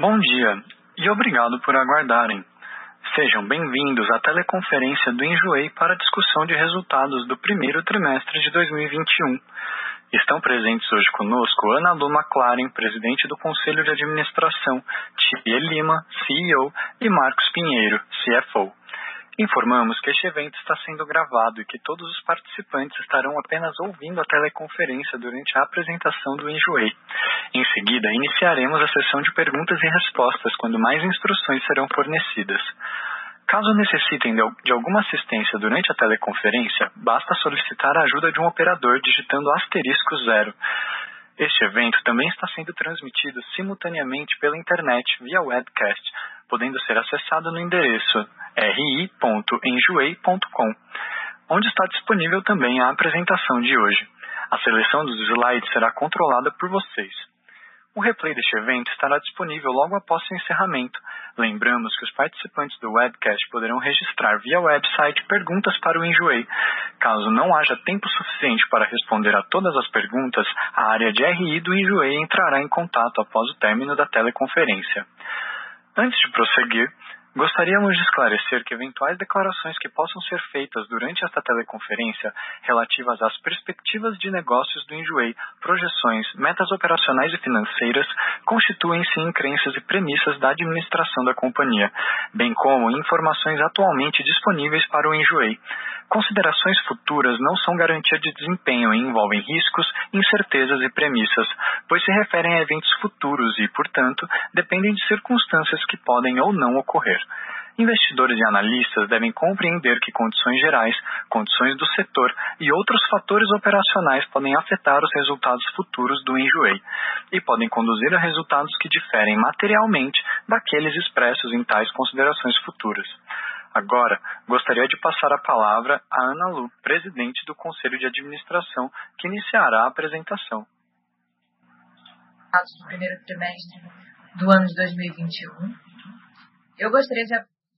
Bom dia e obrigado por aguardarem. Sejam bem-vindos à teleconferência do Enjoei para discussão de resultados do primeiro trimestre de 2021. Estão presentes hoje conosco Ana Lu McLaren, presidente do Conselho de Administração, Tia Lima, CEO, e Marcos Pinheiro, CFO. Informamos que este evento está sendo gravado e que todos os participantes estarão apenas ouvindo a teleconferência durante a apresentação do Enjoei. Em seguida, iniciaremos a sessão de perguntas e respostas, quando mais instruções serão fornecidas. Caso necessitem de alguma assistência durante a teleconferência, basta solicitar a ajuda de um operador digitando asterisco zero. Este evento também está sendo transmitido simultaneamente pela internet via webcast, podendo ser acessado no endereço ri.enjoei.com, onde está disponível também a apresentação de hoje. A seleção dos slides será controlada por vocês. O replay deste evento estará disponível logo após seu encerramento. Lembramos que os participantes do webcast poderão registrar via website perguntas para o Enjoei. Caso não haja tempo suficiente para responder a todas as perguntas, a área de RI do Enjoei entrará em contato após o término da teleconferência. Antes de prosseguir, Gostaríamos de esclarecer que eventuais declarações que possam ser feitas durante esta teleconferência relativas às perspectivas de negócios do Enjoei, projeções, metas operacionais e financeiras, constituem-se em crenças e premissas da administração da companhia, bem como informações atualmente disponíveis para o Enjoei. Considerações futuras não são garantia de desempenho e envolvem riscos, incertezas e premissas, pois se referem a eventos futuros e, portanto, dependem de circunstâncias que podem ou não ocorrer. Investidores e analistas devem compreender que condições gerais, condições do setor e outros fatores operacionais podem afetar os resultados futuros do Enjoei e podem conduzir a resultados que diferem materialmente daqueles expressos em tais considerações futuras. Agora, gostaria de passar a palavra a Ana Lu, presidente do Conselho de Administração, que iniciará a apresentação. Do primeiro trimestre do ano de 2021. Eu gostaria de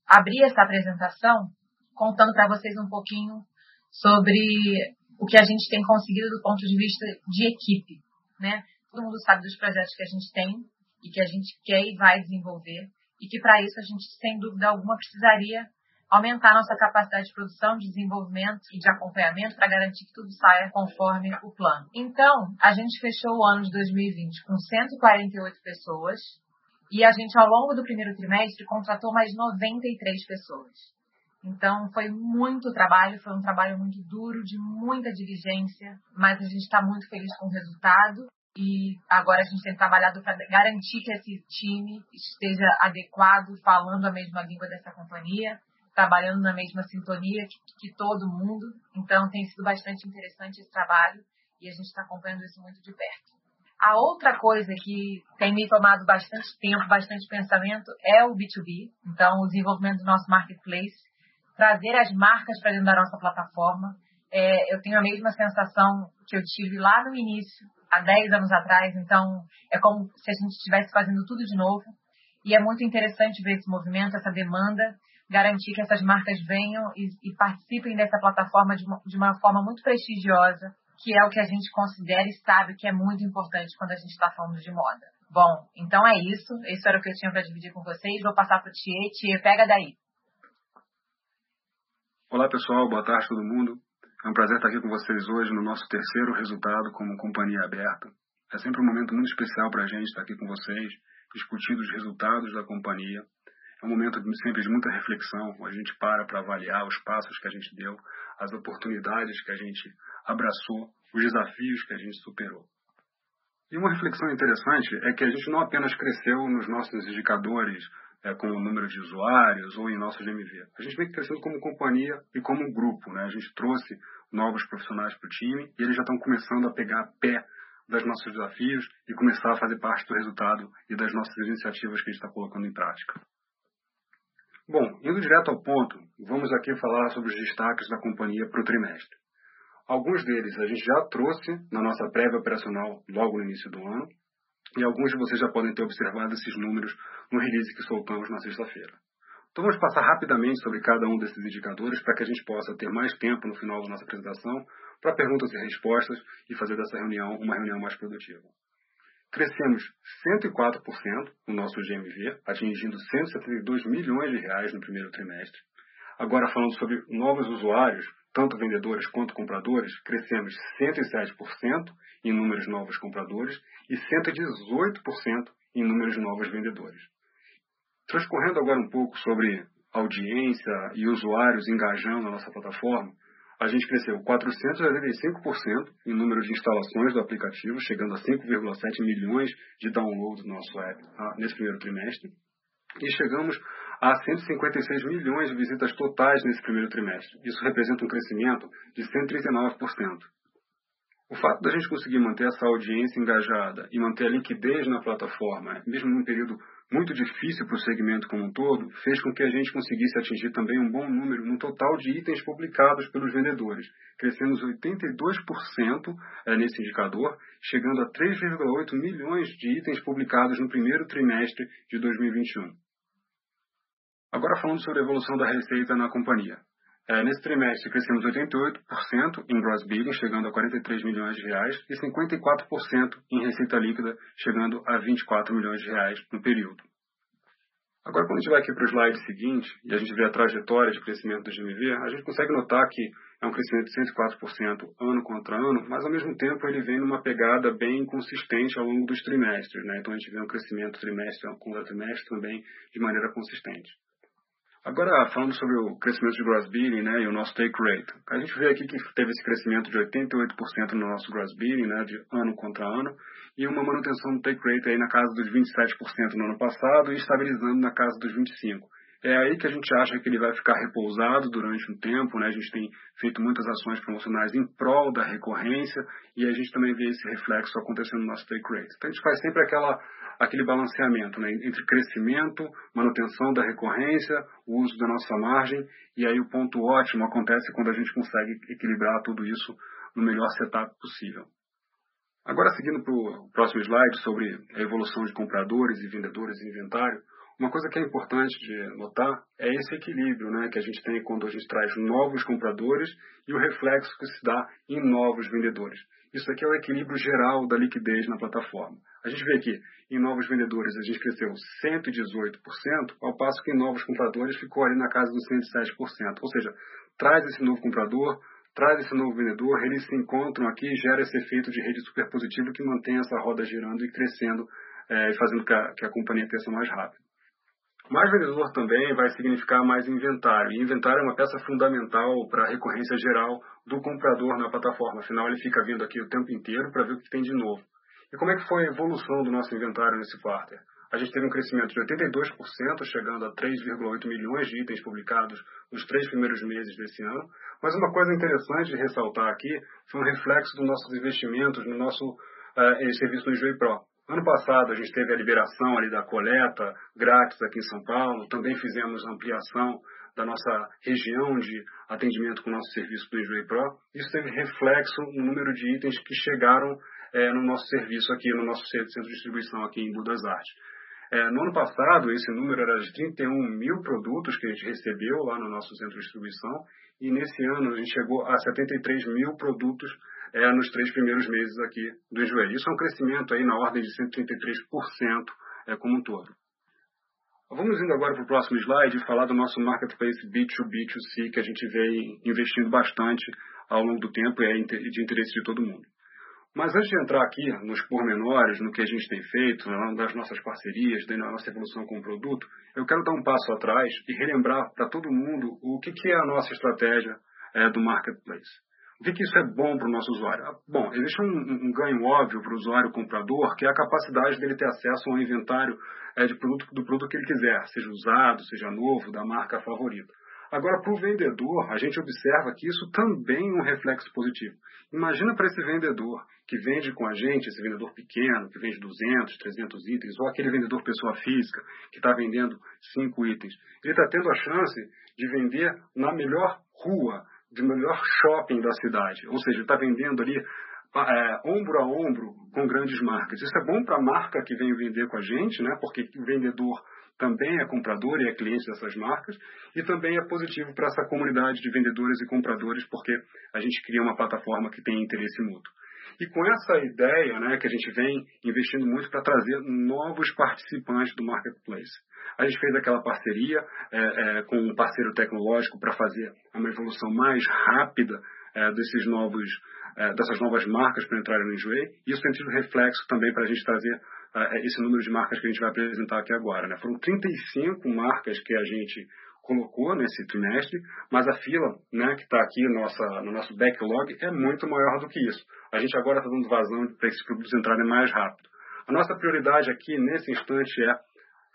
abrir essa apresentação contando para vocês um pouquinho sobre o que a gente tem conseguido do ponto de vista de equipe. Né? Todo mundo sabe dos projetos que a gente tem e que a gente quer e vai desenvolver, e que para isso a gente, sem dúvida alguma, precisaria aumentar nossa capacidade de produção, de desenvolvimento e de acompanhamento para garantir que tudo saia conforme o plano. Então, a gente fechou o ano de 2020 com 148 pessoas e a gente, ao longo do primeiro trimestre, contratou mais 93 pessoas. Então, foi muito trabalho, foi um trabalho muito duro, de muita diligência, mas a gente está muito feliz com o resultado. E agora a gente tem trabalhado para garantir que esse time esteja adequado, falando a mesma língua dessa companhia, trabalhando na mesma sintonia que, que todo mundo. Então, tem sido bastante interessante esse trabalho e a gente está acompanhando isso muito de perto. A outra coisa que tem me tomado bastante tempo, bastante pensamento, é o B2B. Então, o desenvolvimento do nosso marketplace, trazer as marcas para dentro da nossa plataforma. É, eu tenho a mesma sensação que eu tive lá no início, há 10 anos atrás. Então, é como se a gente estivesse fazendo tudo de novo. E é muito interessante ver esse movimento, essa demanda garantir que essas marcas venham e, e participem dessa plataforma de uma, de uma, forma muito prestigiosa, que é o que a gente considera e sabe que é muito importante quando a gente está falando de moda. Bom, então é isso. Isso era o que eu tinha para dividir com vocês. Vou passar para o Thier. Thier, pega daí. Olá, pessoal. Boa tarde, todo mundo. É um prazer estar aqui com vocês hoje no nosso terceiro resultado como companhia aberta. É sempre um momento muito especial para a gente estar aqui com vocês, discutindo os resultados da companhia é um momento sempre de muita reflexão, a gente para para avaliar os passos que a gente deu, as oportunidades que a gente abraçou, os desafios que a gente superou. E uma reflexão interessante é que a gente não apenas cresceu nos nossos indicadores, é, como o número de usuários ou em nossos GMV. A gente vem crescendo como companhia e como grupo. Né? A gente trouxe novos profissionais para o time e eles já estão começando a pegar pé dos nossos desafios e começar a fazer parte do resultado e das nossas iniciativas que a gente está colocando em prática. Bom, indo direto ao ponto, vamos aqui falar sobre os destaques da companhia para o trimestre. Alguns deles a gente já trouxe na nossa prévia operacional logo no início do ano, e alguns de vocês já podem ter observado esses números no release que soltamos na sexta-feira. Então vamos passar rapidamente sobre cada um desses indicadores para que a gente possa ter mais tempo no final da nossa apresentação para perguntas e respostas e fazer dessa reunião uma reunião mais produtiva. Crescemos 104% no nosso GMV, atingindo 172 milhões de reais no primeiro trimestre. Agora, falando sobre novos usuários, tanto vendedores quanto compradores, crescemos 107% em números de novos compradores e 118% em números de novos vendedores. Transcorrendo agora um pouco sobre audiência e usuários engajando na nossa plataforma, a gente cresceu 485% em número de instalações do aplicativo, chegando a 5,7 milhões de downloads do nosso app tá? nesse primeiro trimestre. E chegamos a 156 milhões de visitas totais nesse primeiro trimestre. Isso representa um crescimento de 139%. O fato da gente conseguir manter essa audiência engajada e manter a liquidez na plataforma, mesmo num período muito difícil para o segmento como um todo, fez com que a gente conseguisse atingir também um bom número no total de itens publicados pelos vendedores. Crescemos 82% eh, nesse indicador, chegando a 3,8 milhões de itens publicados no primeiro trimestre de 2021. Agora falando sobre a evolução da receita na companhia. É, nesse trimestre crescemos 88% em gross billing, chegando a 43 milhões de reais, e 54% em receita líquida, chegando a 24 milhões de reais no período. Agora, quando a gente vai aqui para o slide seguinte e a gente vê a trajetória de crescimento do GMV, a gente consegue notar que é um crescimento de 104% ano contra ano, mas ao mesmo tempo ele vem numa pegada bem consistente ao longo dos trimestres. Né? Então a gente vê um crescimento trimestre contra trimestre também de maneira consistente. Agora, falando sobre o crescimento de gross billing né, e o nosso take rate. A gente vê aqui que teve esse crescimento de 88% no nosso gross billing, né, de ano contra ano, e uma manutenção do take rate aí na casa dos 27% no ano passado e estabilizando na casa dos 25%. É aí que a gente acha que ele vai ficar repousado durante um tempo, né? A gente tem feito muitas ações promocionais em prol da recorrência e a gente também vê esse reflexo acontecendo no nosso take rate. Então a gente faz sempre aquela, aquele balanceamento né? entre crescimento, manutenção da recorrência, o uso da nossa margem e aí o ponto ótimo acontece quando a gente consegue equilibrar tudo isso no melhor setup possível. Agora, seguindo para o próximo slide sobre a evolução de compradores e vendedores em inventário, uma coisa que é importante de notar é esse equilíbrio né, que a gente tem quando a gente traz novos compradores e o reflexo que se dá em novos vendedores. Isso aqui é o equilíbrio geral da liquidez na plataforma. A gente vê aqui, em novos vendedores a gente cresceu 118%, ao passo que em novos compradores ficou ali na casa dos 107%. Ou seja, traz esse novo comprador, traz esse novo vendedor, eles se encontram aqui e gera esse efeito de rede superpositivo que mantém essa roda girando e crescendo, é, fazendo que a, que a companhia cresça mais rápido. Mais vendedor também vai significar mais inventário. E inventário é uma peça fundamental para a recorrência geral do comprador na plataforma. Afinal, ele fica vindo aqui o tempo inteiro para ver o que tem de novo. E como é que foi a evolução do nosso inventário nesse quarter? A gente teve um crescimento de 82%, chegando a 3,8 milhões de itens publicados nos três primeiros meses desse ano. Mas uma coisa interessante de ressaltar aqui foi um reflexo dos nossos investimentos no nosso uh, serviço do Enjoy Pro. Ano passado a gente teve a liberação ali da coleta grátis aqui em São Paulo, também fizemos ampliação da nossa região de atendimento com o nosso serviço do Enjoy Pro. Isso teve reflexo no número de itens que chegaram é, no nosso serviço aqui, no nosso centro de distribuição aqui em Budas Artes. É, no ano passado, esse número era de 31 mil produtos que a gente recebeu lá no nosso centro de distribuição, e nesse ano a gente chegou a 73 mil produtos é, nos três primeiros meses aqui do Enjoei. Isso é um crescimento aí na ordem de 133% é, como um todo. Vamos indo agora para o próximo slide e falar do nosso marketplace B2B2C que a gente vem investindo bastante ao longo do tempo e é de interesse de todo mundo. Mas antes de entrar aqui nos pormenores, no que a gente tem feito, das nossas parcerias, da nossa evolução com o produto, eu quero dar um passo atrás e relembrar para todo mundo o que, que é a nossa estratégia é, do marketplace. O que, que isso é bom para o nosso usuário? Ah, bom, existe um, um ganho óbvio para o usuário comprador, que é a capacidade dele ter acesso a um inventário é, de produto, do produto que ele quiser, seja usado, seja novo, da marca favorita. Agora, para o vendedor, a gente observa que isso também é um reflexo positivo. Imagina para esse vendedor que vende com a gente, esse vendedor pequeno, que vende 200, 300 itens, ou aquele vendedor pessoa física, que está vendendo 5 itens. Ele está tendo a chance de vender na melhor rua, de melhor shopping da cidade. Ou seja, está vendendo ali é, ombro a ombro com grandes marcas. Isso é bom para a marca que vem vender com a gente, né? porque o vendedor também é comprador e é cliente dessas marcas, e também é positivo para essa comunidade de vendedores e compradores, porque a gente cria uma plataforma que tem interesse mútuo. E com essa ideia, né, que a gente vem investindo muito para trazer novos participantes do marketplace. A gente fez aquela parceria é, é, com um parceiro tecnológico para fazer uma evolução mais rápida é, desses novos, é, dessas novas marcas para entrarem no Enjoei. Isso tem tido reflexo também para a gente trazer é, esse número de marcas que a gente vai apresentar aqui agora. Né? Foram 35 marcas que a gente colocou nesse trimestre, mas a fila né, que está aqui nossa, no nosso backlog é muito maior do que isso. A gente agora está dando vazão para esses produtos entrarem mais rápido. A nossa prioridade aqui, nesse instante, é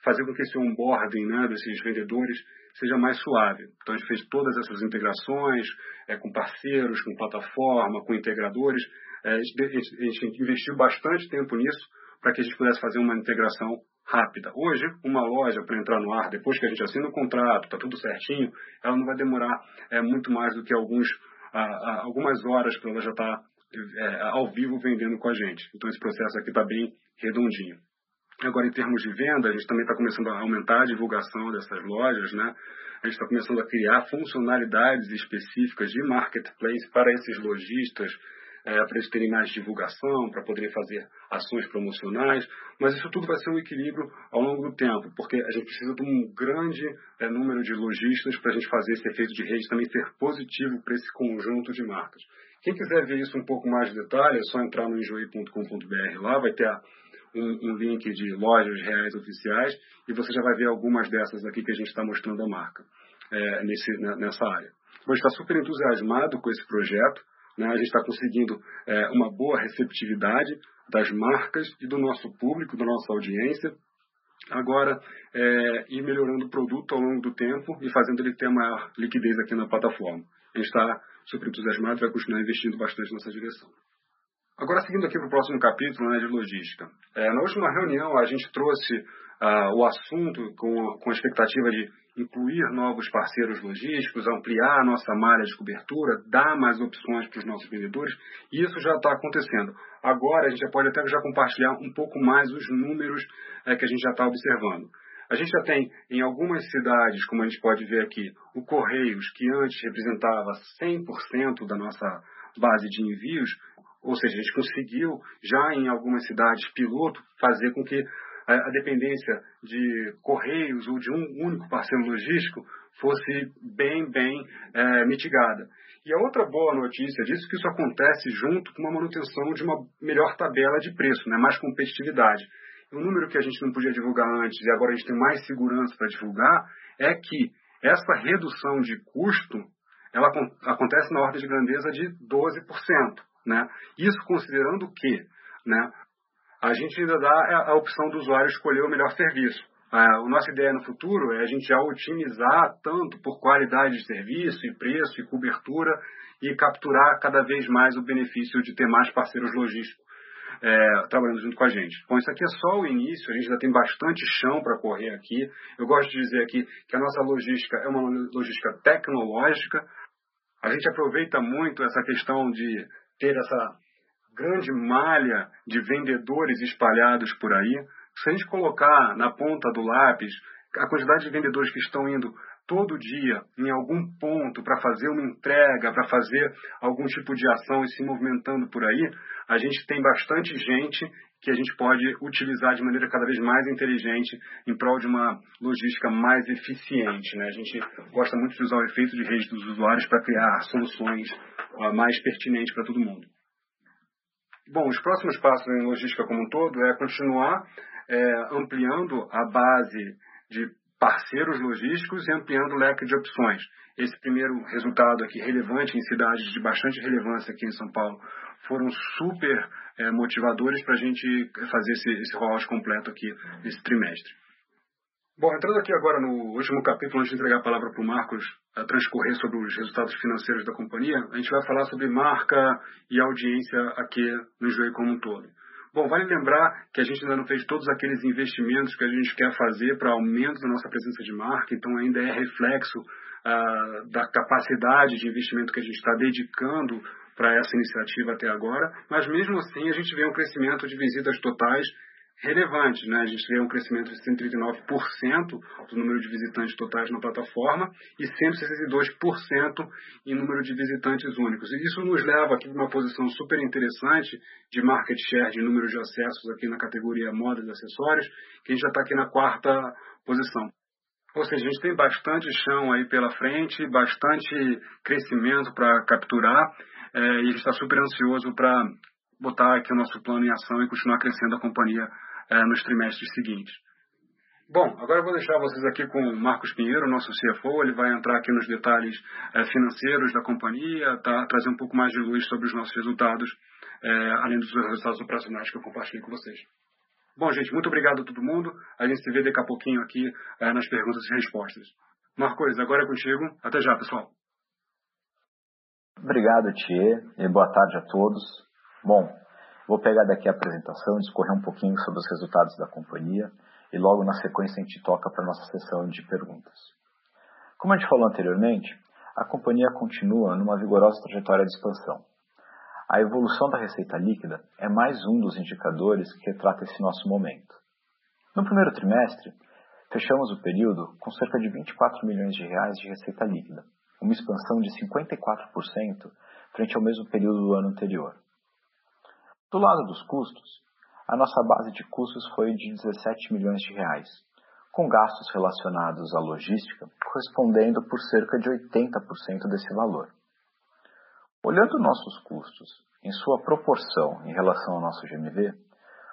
fazer com que esse onboarding né, desses vendedores seja mais suave. Então, a gente fez todas essas integrações é, com parceiros, com plataforma, com integradores. É, a gente investiu bastante tempo nisso para que a gente pudesse fazer uma integração rápida. Hoje, uma loja para entrar no ar, depois que a gente assina o contrato, está tudo certinho, ela não vai demorar é, muito mais do que alguns, a, a, algumas horas para ela já estar tá, é, ao vivo vendendo com a gente. Então, esse processo aqui está bem redondinho. Agora, em termos de venda, a gente também está começando a aumentar a divulgação dessas lojas, né? A gente está começando a criar funcionalidades específicas de marketplace para esses lojistas, é, para eles terem mais divulgação, para poderem fazer ações promocionais, mas isso tudo vai ser um equilíbrio ao longo do tempo, porque a gente precisa de um grande é, número de lojistas para a gente fazer esse efeito de rede também ser positivo para esse conjunto de marcas. Quem quiser ver isso um pouco mais de detalhe, é só entrar no enjoei.com.br lá, vai ter um, um, link de lojas reais oficiais e você já vai ver algumas dessas aqui que a gente está mostrando a marca é, nesse, nessa área. A gente está super entusiasmado com esse projeto. Né? A gente está conseguindo é, uma boa receptividade das marcas e do nosso público, da nossa audiência. Agora, é, ir melhorando o produto ao longo do tempo e fazendo ele ter maior liquidez aqui na plataforma. A gente está super entusiasmado e vai continuar investindo bastante nessa direção. Agora, seguindo aqui para o próximo capítulo né, de logística. É, na última reunião, a gente trouxe uh, o assunto com, com a expectativa de incluir novos parceiros logísticos, ampliar a nossa malha de cobertura, dar mais opções para os nossos vendedores, e isso já está acontecendo. Agora, a gente já pode até já compartilhar um pouco mais os números é, que a gente já está observando. A gente já tem em algumas cidades, como a gente pode ver aqui, o Correios, que antes representava 100% da nossa base de envios, ou seja, a gente conseguiu já em algumas cidades piloto fazer com que a dependência de correios ou de um único parceiro logístico fosse bem, bem é, mitigada. E a outra boa notícia disso é que isso acontece junto com uma manutenção de uma melhor tabela de preço, né, mais competitividade. O número que a gente não podia divulgar antes e agora a gente tem mais segurança para divulgar é que essa redução de custo ela acontece na ordem de grandeza de 12%. Né? Isso considerando que né, a gente ainda dá a opção do usuário escolher o melhor serviço. A nossa ideia no futuro é a gente já otimizar tanto por qualidade de serviço, e preço, e cobertura, e capturar cada vez mais o benefício de ter mais parceiros logísticos é, trabalhando junto com a gente. Bom, isso aqui é só o início, a gente ainda tem bastante chão para correr aqui. Eu gosto de dizer aqui que a nossa logística é uma logística tecnológica. A gente aproveita muito essa questão de ter essa grande malha de vendedores espalhados por aí, se a gente colocar na ponta do lápis a quantidade de vendedores que estão indo todo dia em algum ponto para fazer uma entrega, para fazer algum tipo de ação e se movimentando por aí, a gente tem bastante gente que a gente pode utilizar de maneira cada vez mais inteligente em prol de uma logística mais eficiente. Né? A gente gosta muito de usar o efeito de rede dos usuários para criar soluções mais pertinente para todo mundo. Bom, os próximos passos em logística como um todo é continuar é, ampliando a base de parceiros logísticos e ampliando o leque de opções. Esse primeiro resultado aqui, relevante em cidades de bastante relevância aqui em São Paulo, foram super é, motivadores para a gente fazer esse, esse rollout completo aqui nesse trimestre. Bom, entrando aqui agora no último capítulo, antes de entregar a palavra para o Marcos a transcorrer sobre os resultados financeiros da companhia, a gente vai falar sobre marca e audiência aqui no Joio como um todo. Bom, vale lembrar que a gente ainda não fez todos aqueles investimentos que a gente quer fazer para aumento da nossa presença de marca, então ainda é reflexo ah, da capacidade de investimento que a gente está dedicando para essa iniciativa até agora, mas mesmo assim a gente vê um crescimento de visitas totais relevante. Né? A gente teve um crescimento de 139% do número de visitantes totais na plataforma e 162% em número de visitantes únicos. E isso nos leva aqui para uma posição super interessante de market share, de número de acessos aqui na categoria moda e acessórios, que a gente já está aqui na quarta posição. Ou seja, a gente tem bastante chão aí pela frente, bastante crescimento para capturar é, e gente está super ansioso para botar aqui o nosso plano em ação e continuar crescendo a companhia é, nos trimestres seguintes. Bom, agora eu vou deixar vocês aqui com o Marcos Pinheiro, nosso CFO. Ele vai entrar aqui nos detalhes é, financeiros da companhia, tá, trazer um pouco mais de luz sobre os nossos resultados, é, além dos resultados operacionais que eu compartilhei com vocês. Bom, gente, muito obrigado a todo mundo. A gente se vê daqui a pouquinho aqui é, nas perguntas e respostas. Marcos, agora é contigo. Até já, pessoal. Obrigado, Thier, e boa tarde a todos. Bom, Vou pegar daqui a apresentação, discorrer um pouquinho sobre os resultados da companhia e logo na sequência a gente toca para a nossa sessão de perguntas. Como a gente falou anteriormente, a companhia continua numa vigorosa trajetória de expansão. A evolução da receita líquida é mais um dos indicadores que retrata esse nosso momento. No primeiro trimestre, fechamos o período com cerca de 24 milhões de reais de receita líquida, uma expansão de 54% frente ao mesmo período do ano anterior. Do lado dos custos, a nossa base de custos foi de 17 milhões de reais, com gastos relacionados à logística correspondendo por cerca de 80% desse valor. Olhando nossos custos em sua proporção em relação ao nosso GMV,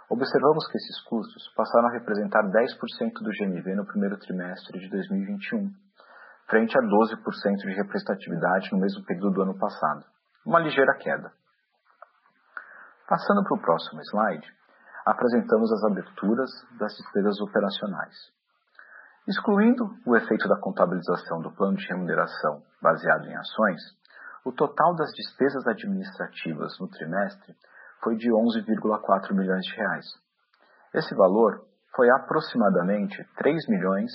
observamos que esses custos passaram a representar 10% do GMV no primeiro trimestre de 2021, frente a 12% de representatividade no mesmo período do ano passado, uma ligeira queda. Passando para o próximo slide, apresentamos as aberturas das despesas operacionais. Excluindo o efeito da contabilização do plano de remuneração baseado em ações, o total das despesas administrativas no trimestre foi de 11,4 milhões de reais. Esse valor foi aproximadamente 3 milhões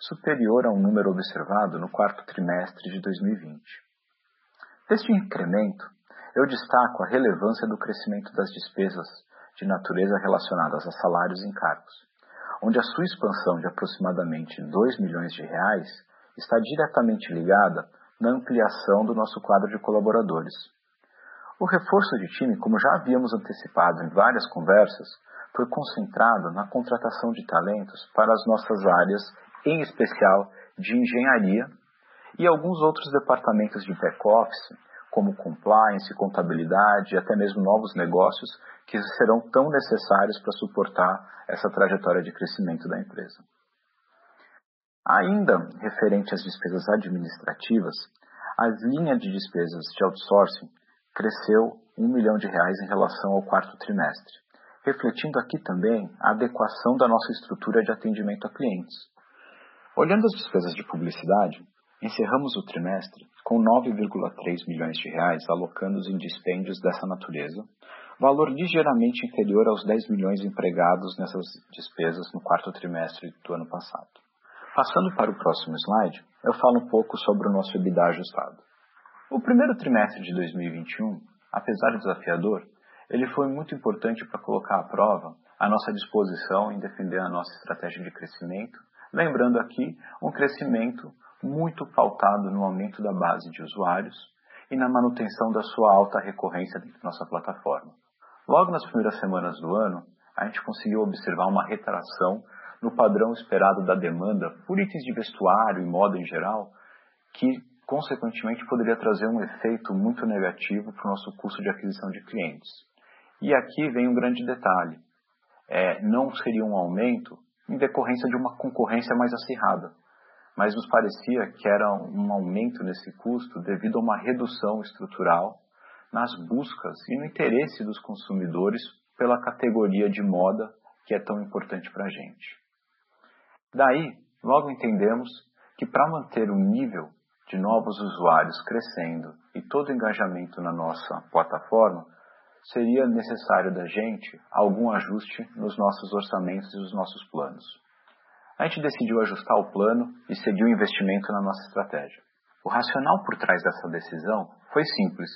superior ao número observado no quarto trimestre de 2020. Deste incremento, eu destaco a relevância do crescimento das despesas de natureza relacionadas a salários e encargos, onde a sua expansão de aproximadamente 2 milhões de reais está diretamente ligada na ampliação do nosso quadro de colaboradores. O reforço de time, como já havíamos antecipado em várias conversas, foi concentrado na contratação de talentos para as nossas áreas, em especial de engenharia e alguns outros departamentos de back-office, como compliance, contabilidade e até mesmo novos negócios que serão tão necessários para suportar essa trajetória de crescimento da empresa. Ainda referente às despesas administrativas, a linha de despesas de outsourcing cresceu um milhão de reais em relação ao quarto trimestre, refletindo aqui também a adequação da nossa estrutura de atendimento a clientes. Olhando as despesas de publicidade, Encerramos o trimestre com 9,3 milhões de reais alocados em dispêndios dessa natureza, valor ligeiramente inferior aos 10 milhões empregados nessas despesas no quarto trimestre do ano passado. Passando para o próximo slide, eu falo um pouco sobre o nosso EBITDA ajustado. O primeiro trimestre de 2021, apesar desafiador, ele foi muito importante para colocar à prova a nossa disposição em defender a nossa estratégia de crescimento, lembrando aqui um crescimento muito pautado no aumento da base de usuários e na manutenção da sua alta recorrência dentro da nossa plataforma. Logo nas primeiras semanas do ano, a gente conseguiu observar uma retração no padrão esperado da demanda por itens de vestuário e moda em geral, que consequentemente poderia trazer um efeito muito negativo para o nosso custo de aquisição de clientes. E aqui vem um grande detalhe: é, não seria um aumento em decorrência de uma concorrência mais acirrada mas nos parecia que era um aumento nesse custo devido a uma redução estrutural nas buscas e no interesse dos consumidores pela categoria de moda que é tão importante para a gente. Daí, logo entendemos que para manter o nível de novos usuários crescendo e todo o engajamento na nossa plataforma, seria necessário da gente algum ajuste nos nossos orçamentos e nos nossos planos a gente decidiu ajustar o plano e seguir o investimento na nossa estratégia. O racional por trás dessa decisão foi simples.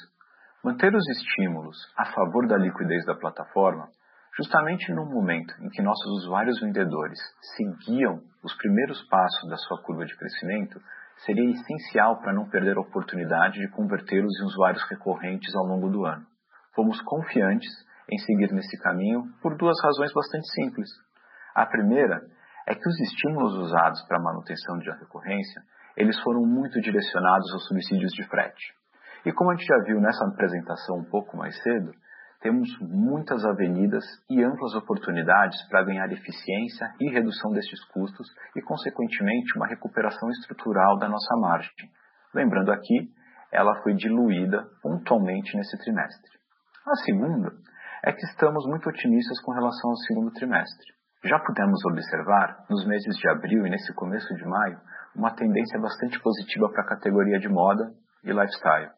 Manter os estímulos a favor da liquidez da plataforma Justamente no momento em que nossos usuários vendedores seguiam os primeiros passos da sua curva de crescimento, seria essencial para não perder a oportunidade de convertê-los em usuários recorrentes ao longo do ano. Fomos confiantes em seguir nesse caminho por duas razões bastante simples. A primeira é que os estímulos usados para a manutenção de recorrência, eles foram muito direcionados aos subsídios de frete. E como a gente já viu nessa apresentação um pouco mais cedo, temos muitas avenidas e amplas oportunidades para ganhar eficiência e redução destes custos e, consequentemente, uma recuperação estrutural da nossa margem. Lembrando aqui, ela foi diluída pontualmente nesse trimestre. A segunda é que estamos muito otimistas com relação ao segundo trimestre. Já pudemos observar, nos meses de abril e nesse começo de maio, uma tendência bastante positiva para a categoria de moda e lifestyle.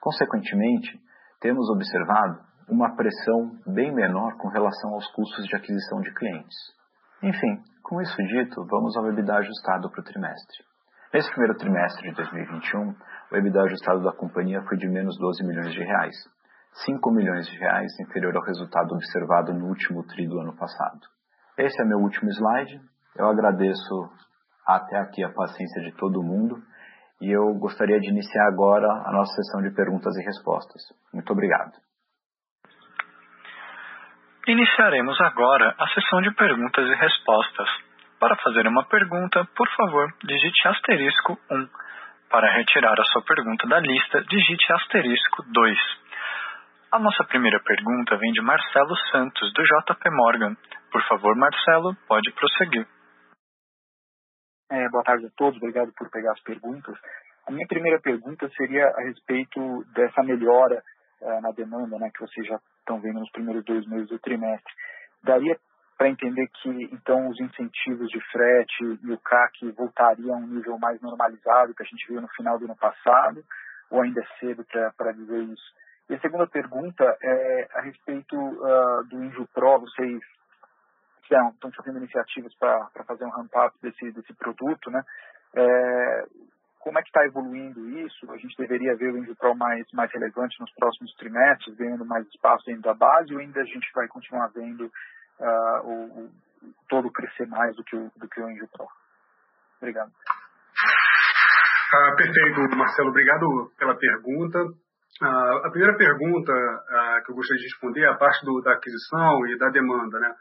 Consequentemente, temos observado uma pressão bem menor com relação aos custos de aquisição de clientes. Enfim, com isso dito, vamos ao EBITDA ajustado para o trimestre. Nesse primeiro trimestre de 2021, o EBITDA ajustado da companhia foi de menos 12 milhões de reais, 5 milhões de reais inferior ao resultado observado no último tri do ano passado. Esse é meu último slide. Eu agradeço até aqui a paciência de todo mundo e eu gostaria de iniciar agora a nossa sessão de perguntas e respostas. Muito obrigado. Iniciaremos agora a sessão de perguntas e respostas. Para fazer uma pergunta, por favor, digite asterisco 1. Para retirar a sua pergunta da lista, digite asterisco 2. A nossa primeira pergunta vem de Marcelo Santos, do JP Morgan. Por favor, Marcelo, pode prosseguir. É, boa tarde a todos, obrigado por pegar as perguntas. A minha primeira pergunta seria a respeito dessa melhora uh, na demanda, né, que vocês já estão vendo nos primeiros dois meses do trimestre. Daria para entender que, então, os incentivos de frete e o CAC voltariam a um nível mais normalizado que a gente viu no final do ano passado, ou ainda é cedo para dizer isso? E a segunda pergunta é a respeito uh, do InjuPro, vocês estão fazendo iniciativas para fazer um ramp-up desse, desse produto, né? É, como é que está evoluindo isso? A gente deveria ver o InjuPro mais, mais relevante nos próximos trimestres, ganhando mais espaço dentro da base, ou ainda a gente vai continuar vendo uh, o, o, todo crescer mais do que o, do que o? Obrigado. Ah, perfeito, Marcelo. Obrigado pela pergunta. Ah, a primeira pergunta ah, que eu gostaria de responder é a parte do, da aquisição e da demanda. Né?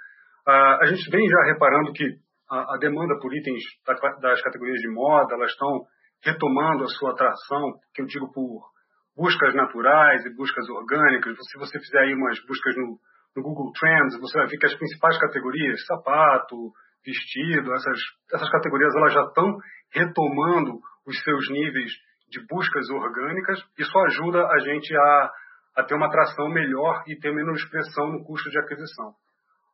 Ah, a gente vem já reparando que a, a demanda por itens da, das categorias de moda, elas estão retomando a sua atração, que eu digo por buscas naturais e buscas orgânicas. Se você fizer aí umas buscas no, no Google Trends, você vai ver que as principais categorias, sapato, vestido, essas, essas categorias elas já estão retomando os seus níveis de buscas orgânicas. Isso ajuda a gente a, a ter uma atração melhor e ter menos pressão no custo de aquisição.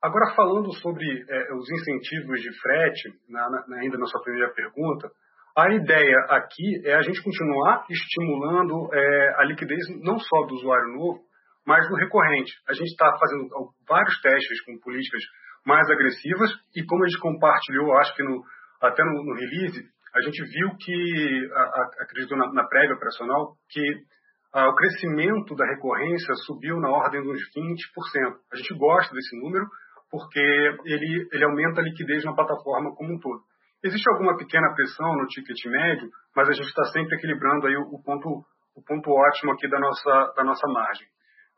Agora, falando sobre é, os incentivos de frete, na, na, ainda na sua primeira pergunta, a ideia aqui é a gente continuar estimulando é, a liquidez não só do usuário novo, mas do recorrente. A gente está fazendo vários testes com políticas mais agressivas e como a gente compartilhou, acho que no, até no, no release, a gente viu que, a, a, acredito na, na prévia operacional, que a, o crescimento da recorrência subiu na ordem de uns 20%. A gente gosta desse número porque ele, ele aumenta a liquidez na plataforma como um todo. Existe alguma pequena pressão no ticket médio, mas a gente está sempre equilibrando aí o, ponto, o ponto ótimo aqui da nossa, da nossa margem.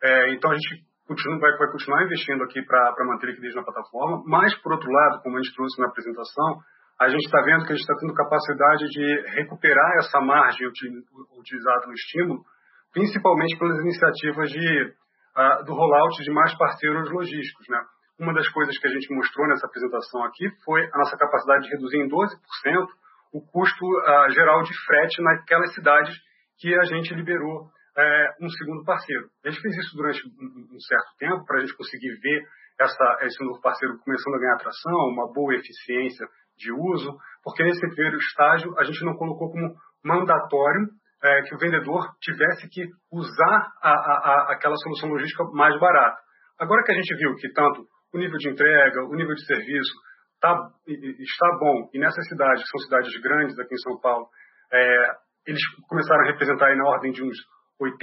É, então a gente continua, vai, vai continuar investindo aqui para manter a liquidez na plataforma, mas por outro lado, como a gente trouxe na apresentação, a gente está vendo que a gente está tendo capacidade de recuperar essa margem utilizada no estímulo, principalmente pelas iniciativas de, uh, do rollout de mais parceiros logísticos. Né? Uma das coisas que a gente mostrou nessa apresentação aqui foi a nossa capacidade de reduzir em 12% o custo uh, geral de frete naquelas cidades que a gente liberou uh, um segundo parceiro. A gente fez isso durante um, um certo tempo para a gente conseguir ver essa, esse novo parceiro começando a ganhar atração, uma boa eficiência de uso, porque nesse primeiro estágio a gente não colocou como mandatório é, que o vendedor tivesse que usar a, a, a, aquela solução logística mais barata. Agora que a gente viu que tanto o nível de entrega, o nível de serviço tá, está bom, e nessas cidades, que são cidades grandes aqui em São Paulo, é, eles começaram a representar na ordem de uns 80%,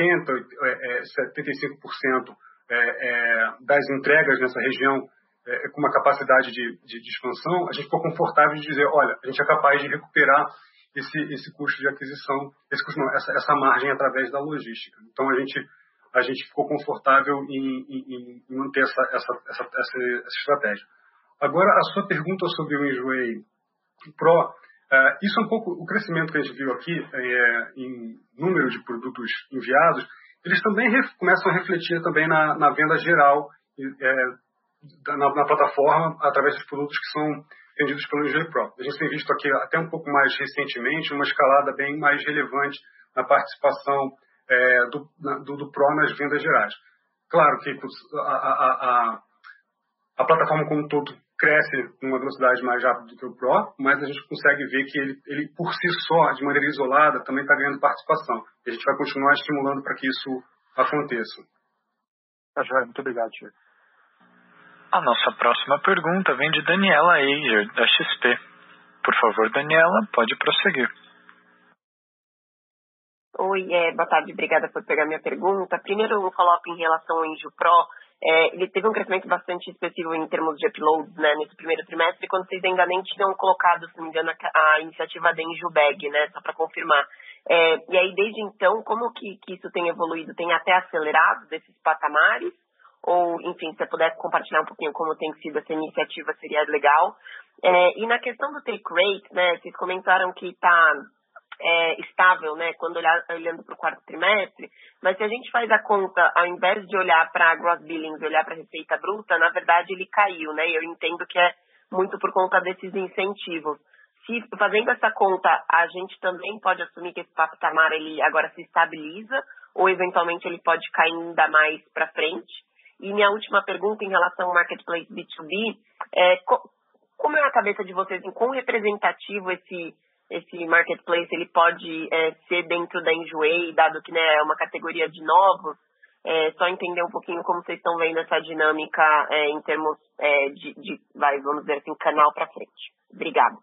é, 75% é, das entregas nessa região é, com uma capacidade de, de, de, expansão, a gente ficou confortável de dizer, olha, a gente é capaz de recuperar esse, esse custo de aquisição, esse custo não, essa, essa margem através da logística. Então a gente a gente ficou confortável em, em, em manter essa, essa, essa, essa, estratégia. Agora, a sua pergunta sobre o Enjoei Pro, uh, isso é um pouco o crescimento que a gente viu aqui é, em número de produtos enviados, eles também começam a refletir também na, na venda geral é, na, na, plataforma através dos produtos que são vendidos pelo Enjoei Pro. A gente tem visto aqui até um pouco mais recentemente uma escalada bem mais relevante na participação é, do, do, do, Pro nas vendas gerais. Claro que a, a, a, a plataforma como um todo cresce numa velocidade mais rápida do que o Pro, mas a gente consegue ver que ele, ele por si só, de maneira isolada, também está ganhando participação. E a gente vai continuar estimulando para que isso aconteça. Tá muito obrigado, Tio. A nossa próxima pergunta vem de Daniela Eiger, da XP. Por favor, Daniela, pode prosseguir. Oi, é, boa tarde, obrigada por pegar minha pergunta. Primeiro, um follow-up em relação ao Enjo Pro. É, ele teve um crescimento bastante expressivo em termos de uploads né, nesse primeiro trimestre, quando vocês ainda nem tinham colocado, se não me engano, a, a iniciativa da Enjubag, né, só para confirmar. É, e aí, desde então, como que, que isso tem evoluído? Tem até acelerado desses patamares? Ou, enfim, se você puder compartilhar um pouquinho como tem sido essa iniciativa, seria legal. É, e na questão do take rate, né, vocês comentaram que está é, estável, né, quando olhar, olhando para o quarto trimestre, mas se a gente faz a conta, ao invés de olhar para gross billings, olhar para receita bruta, na verdade ele caiu, né, e eu entendo que é muito por conta desses incentivos. Se fazendo essa conta, a gente também pode assumir que esse patamar ele agora se estabiliza, ou eventualmente ele pode cair ainda mais para frente. E minha última pergunta em relação ao marketplace B2B é como é a cabeça de vocês em quão representativo esse esse marketplace ele pode é, ser dentro da Enjoei, dado que né, é uma categoria de novos, é, só entender um pouquinho como vocês estão vendo essa dinâmica é, em termos é, de, de, vai, vamos dizer assim, canal para frente. Obrigado.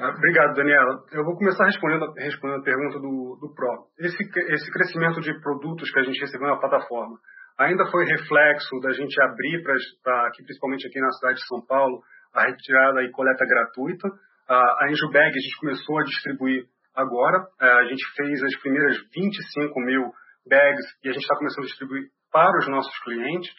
Ah, obrigado, Daniela. Eu vou começar respondendo, respondendo a pergunta do, do Pro. Esse, esse crescimento de produtos que a gente recebeu na plataforma ainda foi reflexo da gente abrir para, aqui, principalmente aqui na cidade de São Paulo, a retirada e coleta gratuita. A Enjubag a gente começou a distribuir agora. É, a gente fez as primeiras 25 mil bags e a gente está começando a distribuir para os nossos clientes.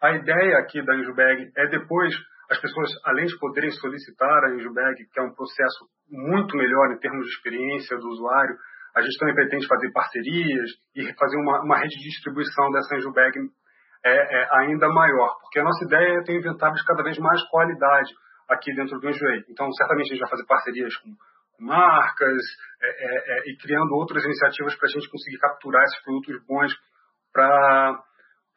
A ideia aqui da Enjubag é depois as pessoas, além de poderem solicitar a Enjubag, que é um processo muito melhor em termos de experiência do usuário, a gente também pretende fazer parcerias e fazer uma, uma rede de distribuição dessa Enjubag é, é, ainda maior, porque a nossa ideia é ter inventários de cada vez mais qualidade, aqui dentro do Enjoei. Então, certamente a gente vai fazer parcerias com marcas é, é, é, e criando outras iniciativas para a gente conseguir capturar esses produtos bons para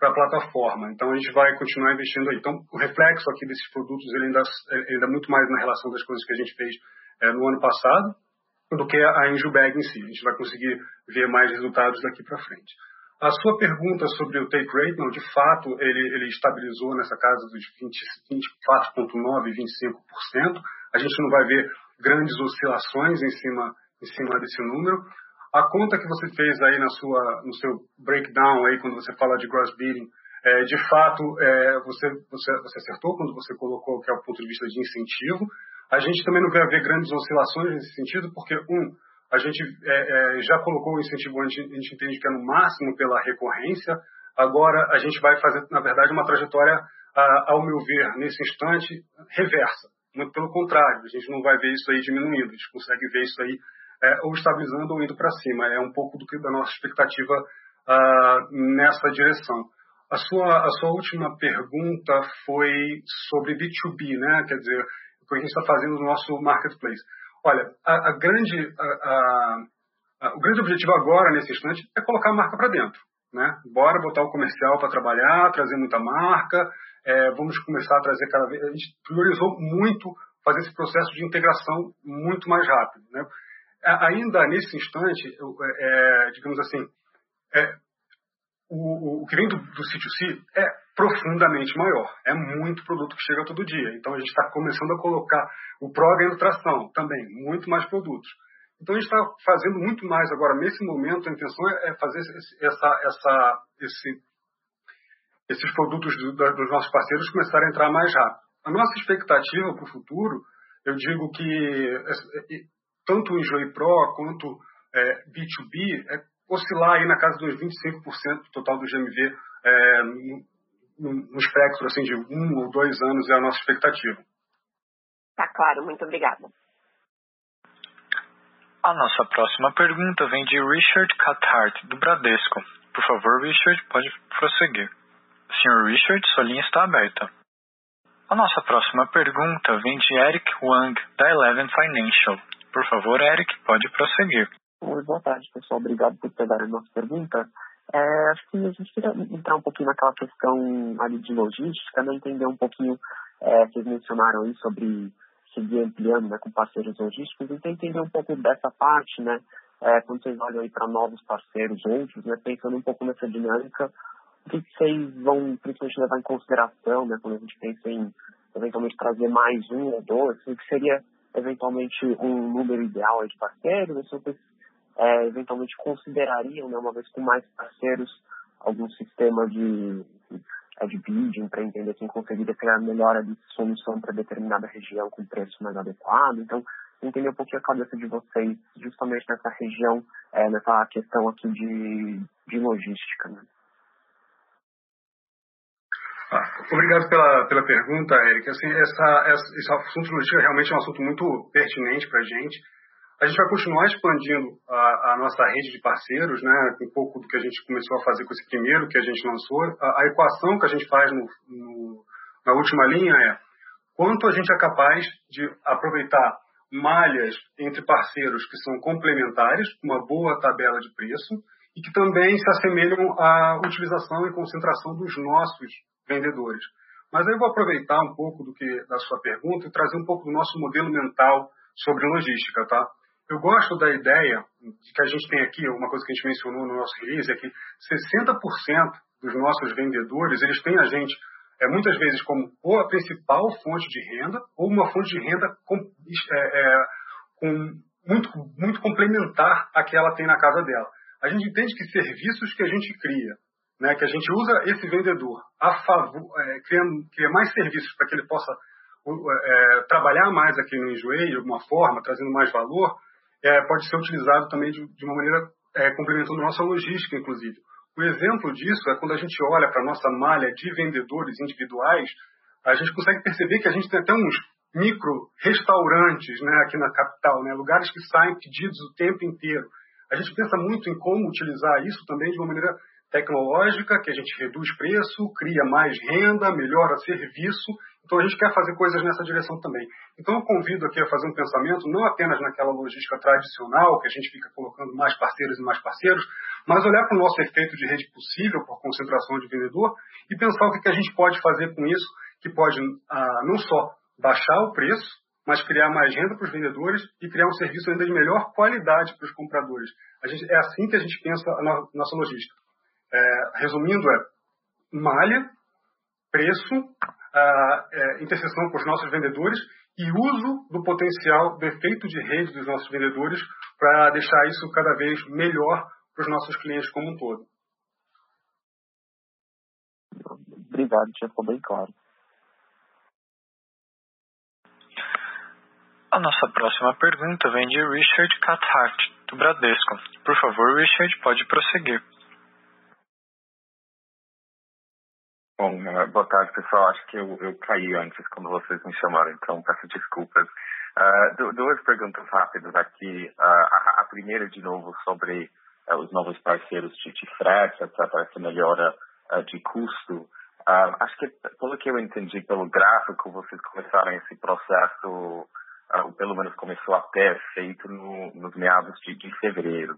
para a plataforma. Então a gente vai continuar investindo aí. Então o reflexo aqui desses produtos ele ainda, ainda é muito mais na relação das coisas que a gente fez é, no ano passado do que a Enjubag em si. A gente vai conseguir ver mais resultados daqui para frente. A sua pergunta sobre o take rate, não, de fato, ele, ele estabilizou nessa casa dos 24,9%, 25%. A gente não vai ver grandes oscilações em cima, em cima desse número. A conta que você fez aí na sua, no seu breakdown, aí, quando você fala de gross billing, é, de fato, é, você, você, você acertou quando você colocou que é o ponto de vista de incentivo. A gente também não vai ver grandes oscilações nesse sentido, porque, um, a gente é, é, já colocou o incentivo, a gente, a gente entende que é no máximo pela recorrência. Agora, a gente vai fazer, na verdade, uma trajetória, ao meu ver, nesse instante, reversa. Muito pelo contrário, a gente não vai ver isso aí diminuindo, a gente consegue ver isso aí é, ou estabilizando ou indo para cima. É um pouco do que da nossa expectativa nessa direção. A sua, a sua última pergunta foi sobre B2B, né? Quer dizer, o que a gente está fazendo no nosso marketplace. Olha, a, a grande, a, o grande objetivo agora, nesse instante, é colocar a marca para dentro. Né? Bora botar o comercial para trabalhar, trazer muita marca, é, vamos começar a trazer cada vez. A gente priorizou muito fazer esse processo de integração muito mais rápido. Né? Ainda nesse instante, é, é, digamos assim, é, o, o, que vem do, do sítio C é profundamente maior. É muito produto que chega todo dia. Então a gente está começando a colocar o Pro ganhando tração também, muito mais produtos. Então a gente está fazendo muito mais agora, nesse momento, a intenção é, é fazer essa, essa, esse esses produtos do, da, dos nossos parceiros começarem a entrar mais rápido. A nossa expectativa para o futuro, eu digo que tanto o Enjoy Pro quanto é, B2B é oscilar aí na casa dos 25% do total do GMV é, no, no, espectro assim, de um ou dois anos é a nossa expectativa. Tá claro, muito obrigada. A nossa próxima pergunta vem de Richard Cathart, do Bradesco. Por favor, Richard, pode prosseguir. Sr. Richard, sua linha está aberta. A nossa próxima pergunta vem de Eric Wang, da Eleven Financial. Por favor, Eric, pode prosseguir. Oi, boa tarde, pessoal. Obrigado por pegar a nossa pergunta. É, acho que a gente queria entrar um pouquinho naquela questão ali de logística, né? entender um pouquinho, é, vocês mencionaram aí sobre seguir ampliando né, com parceiros logísticos, então entender um pouco dessa parte, né? É, quando vocês olham aí para novos parceiros, outros, né, pensando um pouco nessa dinâmica, o que vocês vão principalmente levar em consideração, né, quando a gente pensa em eventualmente trazer mais um ou dois, o que seria eventualmente um número ideal de parceiros, ou se vocês é, eventualmente considerariam, né, uma vez com mais parceiros, algum sistema de, de bidding para entender quem conseguiria criar melhor a solução para determinada região com preço mais adequado. Então, entender um pouquinho a cabeça de vocês justamente nessa região, é, nessa questão aqui de, de logística. Né? Ah, obrigado pela, pela pergunta, Eric. Assim, essa, essa, esse assunto de logística realmente é um assunto muito pertinente para a gente. A gente vai continuar expandindo a, a, nossa rede de parceiros, né, um pouco do que a gente começou a fazer com esse primeiro que a gente lançou. A, a equação que a gente faz no, no, na última linha é quanto a gente é capaz de aproveitar malhas entre parceiros que são complementares, uma boa tabela de preço, e que também se assemelham à utilização e concentração dos nossos vendedores. Mas aí eu vou aproveitar um pouco do que da sua pergunta e trazer um pouco do nosso modelo mental sobre logística, tá? Eu gosto da ideia de que a gente tem aqui, uma coisa que a gente mencionou no nosso release, é que 60% dos nossos vendedores, eles têm a gente é, muitas vezes como ou a principal fonte de renda ou uma fonte de renda com, é, é, com muito, muito complementar à que ela tem na casa dela. A gente entende que serviços que a gente cria né, que a gente usa esse vendedor a favor, é, criando, cria mais serviços para que ele possa é, trabalhar mais aqui no Enjoei de alguma forma, trazendo mais valor, é, pode ser utilizado também de, de uma maneira é, complementando nossa logística, inclusive. O exemplo disso é quando a gente olha para a nossa malha de vendedores individuais, a gente consegue perceber que a gente tem até uns micro restaurantes né, aqui na capital, né, lugares que saem pedidos o tempo inteiro. A gente pensa muito em como utilizar isso também de uma maneira tecnológica, que a gente reduz preço, cria mais renda, melhora serviço. Então a gente quer fazer coisas nessa direção também. Então eu convido aqui a fazer um pensamento não apenas naquela logística tradicional, que a gente fica colocando mais parceiros e mais parceiros, mas olhar para o nosso efeito de rede possível por concentração de vendedor e pensar o que a gente pode fazer com isso, que pode ah, não só baixar o preço, mas criar mais renda para os vendedores e criar um serviço ainda de melhor qualidade para os compradores. Gente, é assim que a gente pensa a nossa logística. É, resumindo, é malha, preço, a, é, interseção com os nossos vendedores e uso do potencial, do efeito de rede dos nossos vendedores para deixar isso cada vez melhor para os nossos clientes como um todo. Obrigado, já ficou bem claro. A nossa próxima pergunta vem de Richard Cathart, do Bradesco. Por favor, Richard, pode prosseguir. Bom, eh, boa tarde, pessoal. Acho que eu, eu caí antes quando vocês me chamaram, então peço desculpas. Uh, duas perguntas rápidas aqui. Uh, a, a, primeira, de novo, sobre uh, os novos parceiros de, de frete, etc., essa melhora de custo. acho que, pelo que eu entendi pelo gráfico, vocês começaram esse processo, ou pelo menos começou a ter feito no, nos meados de, de fevereiro.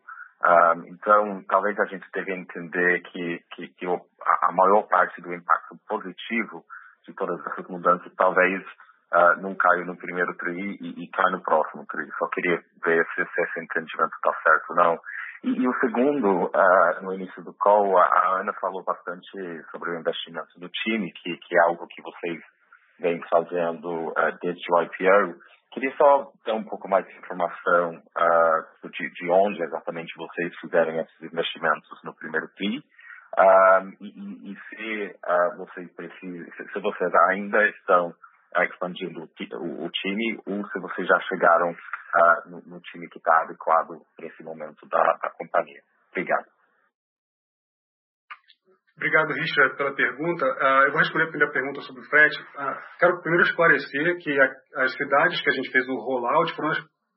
Então, talvez a gente deve entender que, que, que a maior parte do impacto positivo de todas essas mudanças talvez uh, não caia no primeiro TRI e, e caia no próximo TRI. Só queria ver se, se esse entendimento está certo ou não. E, e o segundo, uh, no início do call, a, a, Ana falou bastante sobre o investimento no time, que, que é algo que vocês vêm fazendo uh, desde o IPO. Queria só ter um pouco mais de informação uh, de, de, onde exatamente vocês fizeram esses investimentos no primeiro TRI e, e, se uh, vocês precisam, se, vocês ainda estão uh, expandindo o, o, time ou se vocês já chegaram uh, no, no, time que está adequado para esse momento da, da companhia. Obrigado. Obrigado, Richard, pela pergunta. Uh, eu vou responder a primeira pergunta sobre o frete. Uh, quero primeiro esclarecer que a, as cidades que a gente fez o rollout foram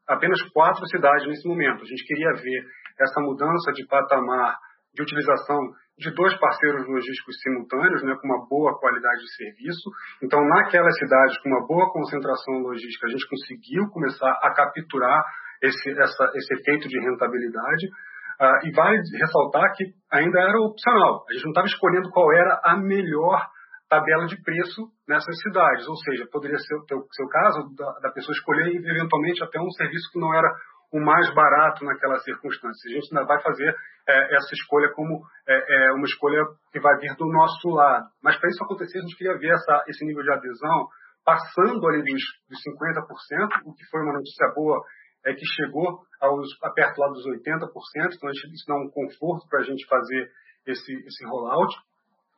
apenas quatro cidades nesse momento. A gente queria ver essa mudança de patamar de utilização de dois parceiros logísticos simultâneos, né, com uma boa qualidade de serviço. Então, naquelas cidades com uma boa concentração logística, a gente conseguiu começar a capturar esse, essa, esse efeito de rentabilidade. Uh, e vale ressaltar que ainda era opcional. A gente não estava escolhendo qual era a melhor tabela de preço nessas cidades. Ou seja, poderia ser o seu caso da, da, pessoa escolher eventualmente até um serviço que não era o mais barato naquela circunstância. A gente ainda vai fazer é, essa escolha como é, é, uma escolha que vai vir do nosso lado. Mas para isso acontecer, a gente queria ver essa, esse nível de adesão passando ali dos, dos 50%, o que foi uma notícia boa é que chegou aos, perto lá dos 80%, então isso dá um conforto para a gente fazer esse, esse rollout.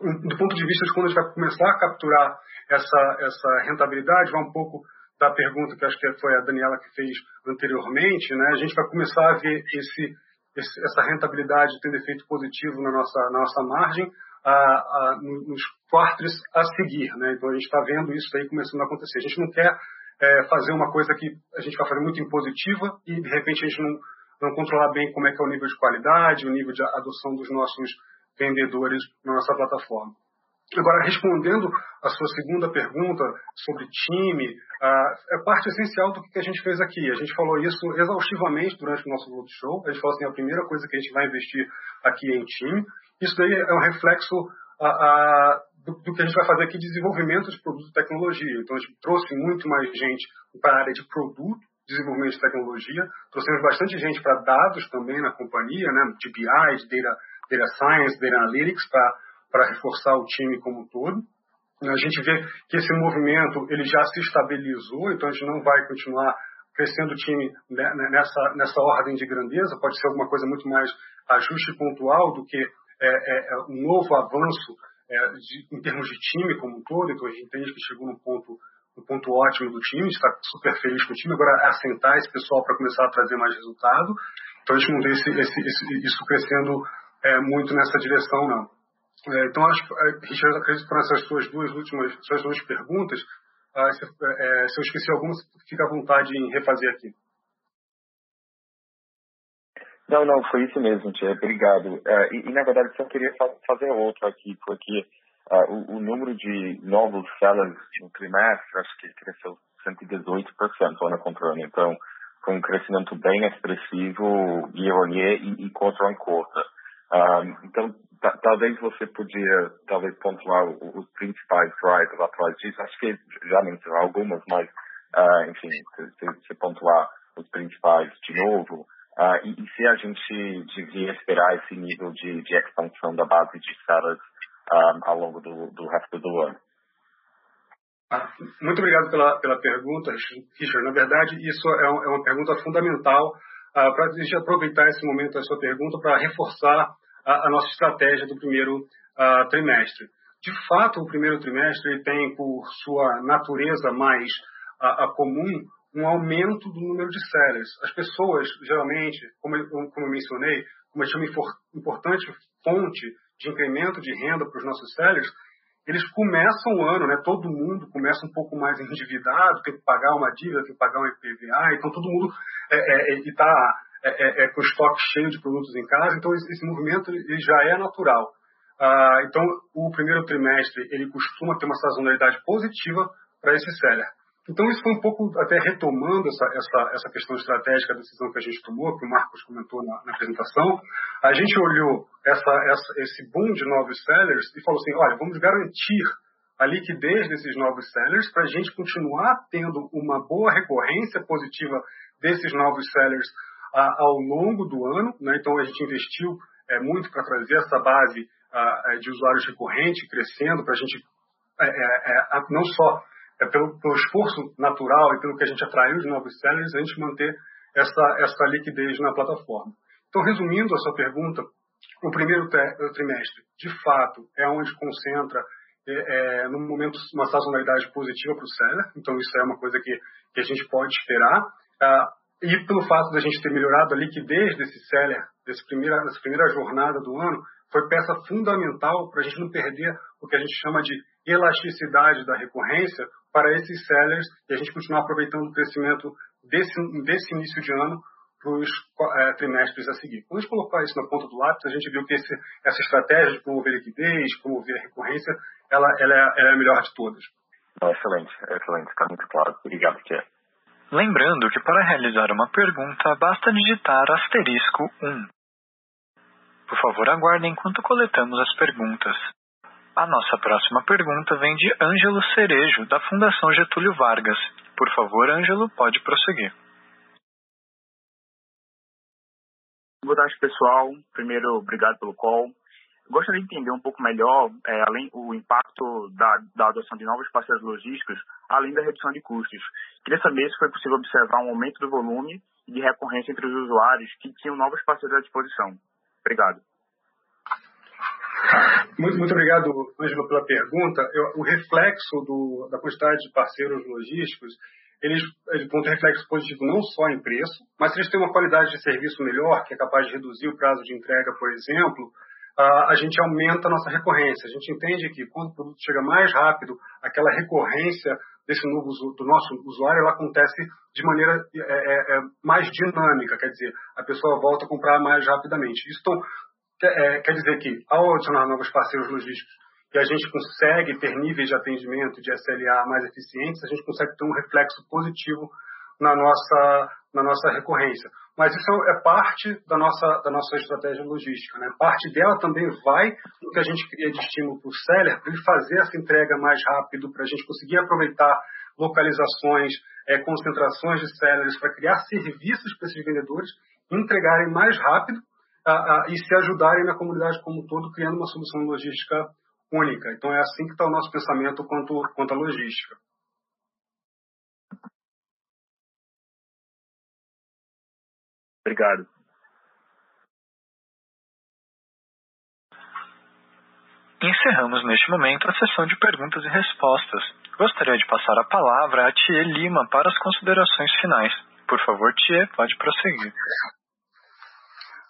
Do ponto de vista de quando a gente vai começar a capturar essa, essa rentabilidade, vai um pouco da pergunta que acho que foi a Daniela que fez anteriormente, né? a gente vai começar a ver esse, esse, essa rentabilidade tendo efeito positivo na nossa, na nossa margem a, a, nos quartos a seguir. Né? Então a gente está vendo isso aí começando a acontecer. A gente não quer é, fazer uma coisa que a gente vai fazer muito impositiva e de repente a gente não, não controlar bem como é que é o nível de qualidade, o nível de adoção dos nossos vendedores na nossa plataforma. Agora, respondendo a sua segunda pergunta sobre time, é parte essencial do que a gente fez aqui. A gente falou isso exaustivamente durante o nosso roadshow. A gente falou assim, a primeira coisa que a gente vai investir aqui é em time. Isso daí é um reflexo uh, do, do, que a gente vai fazer aqui de desenvolvimento de produto e tecnologia. Então, a gente trouxe muito mais gente para a área de produto, desenvolvimento de tecnologia. Trouxemos bastante gente para dados também na companhia, né, de BI, de data, data Science, Data Analytics, para reforçar o time como um todo. A gente vê que esse movimento ele já se estabilizou, então a gente não vai continuar crescendo o time nessa, nessa ordem de grandeza, pode ser alguma coisa muito mais ajuste pontual do que é, é, é um novo avanço é, de, em termos de time como um todo, então a gente entende que chegou no ponto, no ponto ótimo do time, está super feliz com o time, agora é assentar esse pessoal para começar a trazer mais resultado, então a gente não vê esse, esse, esse, isso crescendo é, muito nessa direção, não. É, então, acho, é, Richard, acredito que essas suas duas últimas, suas duas perguntas, ah, se, é, se eu esqueci alguma, fica à vontade em refazer aqui. Não, não, foi isso mesmo, Tia. Obrigado. É, e, e, na verdade, só queria fazer outro aqui, porque uh, o, o, número de novos sellers no trimestre, acho que cresceu 118% ano contra ano. Então, foi um crescimento bem expressivo year on year e, e quarter on quarter. Um, então, talvez você podia talvez pontuar os principais drivers atrás disso. Acho que já mencionou algumas, mas, uh, enfim, se, se pontuar os principais de novo. Uh, e, se a gente devia esperar esse nível de, de expansão da base de sellers um, ah, ao longo do, do resto do ano? Ah, muito obrigado pela, pela pergunta, Richard. Na verdade, isso é, um, é uma pergunta fundamental para a gente aproveitar esse momento da sua pergunta para reforçar a, a, nossa estratégia do primeiro trimestre. De fato, o primeiro trimestre tem, por sua natureza mais uh, comum, um aumento do número de sellers. As pessoas, geralmente, como eu, como eu mencionei, como é uma importante fonte de incremento de renda para os nossos sellers, eles começam o ano, né, todo mundo começa um pouco mais endividado, tem que pagar uma dívida, tem que pagar um IPVA, então todo mundo está é, é, tá, é, é, é, com estoque cheio de produtos em casa, então esse movimento ele já é natural. Ah, então, o primeiro trimestre ele costuma ter uma sazonalidade positiva para esse seller. Então, isso foi um pouco até retomando essa, essa, essa questão estratégica da decisão que a gente tomou, que o Marcos comentou na, na apresentação. A gente olhou essa, essa, esse boom de novos sellers e falou assim: olha, vamos garantir a liquidez desses novos sellers para a gente continuar tendo uma boa recorrência positiva desses novos sellers a, ao longo do ano. Né? Então, a gente investiu é, muito para trazer essa base a, de usuários recorrentes crescendo, para a gente é, é, é não só é pelo, pelo, esforço natural e pelo que a gente atraiu de novos sellers, a gente manter essa, essa liquidez na plataforma. Então, resumindo a sua pergunta, o primeiro trimestre, de fato, é onde concentra é, é, no momento uma sazonalidade positiva para o seller, então isso é uma coisa que, que a gente pode esperar. Ah, e pelo fato da gente ter melhorado a liquidez desse seller, desse primeira, dessa primeira jornada do ano, foi peça fundamental para a gente não perder o que a gente chama de elasticidade da recorrência para esses sellers e a gente continuar aproveitando o crescimento desse, desse início de ano para os é, trimestres a seguir. Quando a gente colocar isso na ponta do lápis, a gente viu que esse, essa estratégia de promover liquidez, promover a recorrência, ela, ela, é, ela é a melhor de todas. Excelente, excelente, está muito claro. Obrigado, Tia. Lembrando que para realizar uma pergunta basta digitar asterisco 1. Por favor, aguardem enquanto coletamos as perguntas. A nossa próxima pergunta vem de Ângelo Cerejo, da Fundação Getúlio Vargas. Por favor, Ângelo, pode prosseguir. Boa tarde, pessoal. Primeiro, obrigado pelo call. Gostaria de entender um pouco melhor, é, além o impacto da, da, adoção de novos parceiros logísticos, além da redução de custos. Queria saber se foi possível observar um aumento do volume e de recorrência entre os usuários que tinham novos parceiros à disposição. Obrigado. Muito, muito obrigado, Ângelo, pela pergunta. Eu, o reflexo do, da quantidade de parceiros logísticos, eles, eles vão ter reflexo positivo não só em preço, mas se eles têm uma qualidade de serviço melhor, que é capaz de reduzir o prazo de entrega, por exemplo, a gente aumenta a nossa recorrência. A gente entende que quando o produto chega mais rápido, aquela recorrência desse novo do nosso usuário, ela acontece de maneira é, é, é, mais dinâmica, quer dizer, a pessoa volta a comprar mais rapidamente. Isso então, é, quer dizer que, ao adicionar novos parceiros logísticos e a gente consegue ter níveis de atendimento de SLA mais eficientes, a gente consegue ter um reflexo positivo na nossa, na nossa recorrência. Mas isso é parte da nossa, da nossa estratégia logística. Né? Parte dela também vai no que a gente cria de estímulo para o seller, para ele fazer essa entrega mais rápido, para a gente conseguir aproveitar localizações, é, concentrações de sellers, para criar serviços para esses vendedores entregarem mais rápido a, a, e se ajudarem na comunidade como um todo, criando uma solução logística única. Então é assim que está o nosso pensamento quanto, quanto à logística. Obrigado. Encerramos neste momento a sessão de perguntas e respostas. Gostaria de passar a palavra a Tia Lima para as considerações finais. Por favor, Tia, pode prosseguir.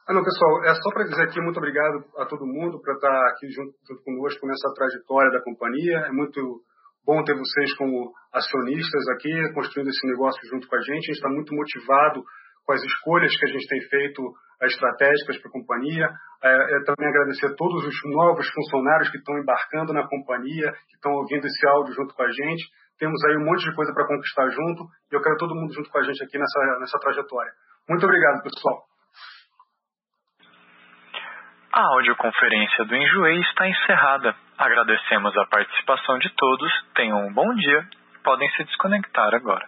Ah, não, pessoal, é só para dizer aqui muito obrigado a todo mundo por estar aqui junto, junto conosco nessa trajetória da companhia. É muito bom ter vocês como acionistas aqui, construindo esse negócio junto com a gente. A gente está muito motivado com as escolhas que a gente tem feito estratégicas para a companhia. É, é, também agradecer a todos os novos funcionários que estão embarcando na companhia, que estão ouvindo esse áudio junto com a gente. Temos aí um monte de coisa para conquistar junto e eu quero todo mundo junto com a gente aqui nessa, nessa trajetória. Muito obrigado, pessoal. A audioconferência do Enjoei está encerrada. Agradecemos a participação de todos. Tenham um bom dia. Podem se desconectar agora.